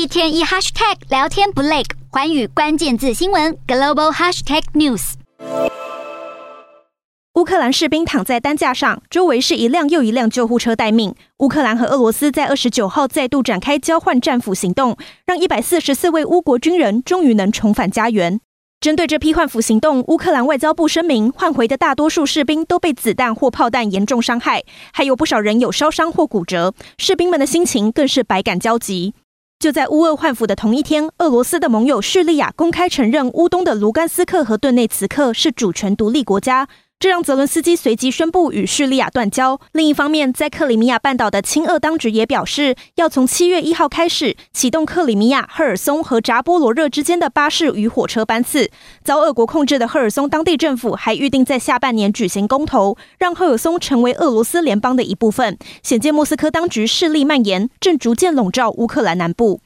一天一 hashtag 聊天不累，环宇关键字新闻 global hashtag news。乌克兰士兵躺在担架上，周围是一辆又一辆救护车待命。乌克兰和俄罗斯在二十九号再度展开交换战俘行动，让一百四十四位乌国军人终于能重返家园。针对这批换俘行动，乌克兰外交部声明，换回的大多数士兵都被子弹或炮弹严重伤害，还有不少人有烧伤或骨折，士兵们的心情更是百感交集。就在乌俄换俘的同一天，俄罗斯的盟友叙利亚公开承认乌东的卢甘斯克和顿内茨克是主权独立国家。这让泽伦斯基随即宣布与叙利亚断交。另一方面，在克里米亚半岛的亲俄当局也表示，要从七月一号开始启动克里米亚、赫尔松和扎波罗热之间的巴士与火车班次。遭俄国控制的赫尔松当地政府还预定在下半年举行公投，让赫尔松成为俄罗斯联邦的一部分。显见莫斯科当局势力蔓延，正逐渐笼罩乌克兰南部。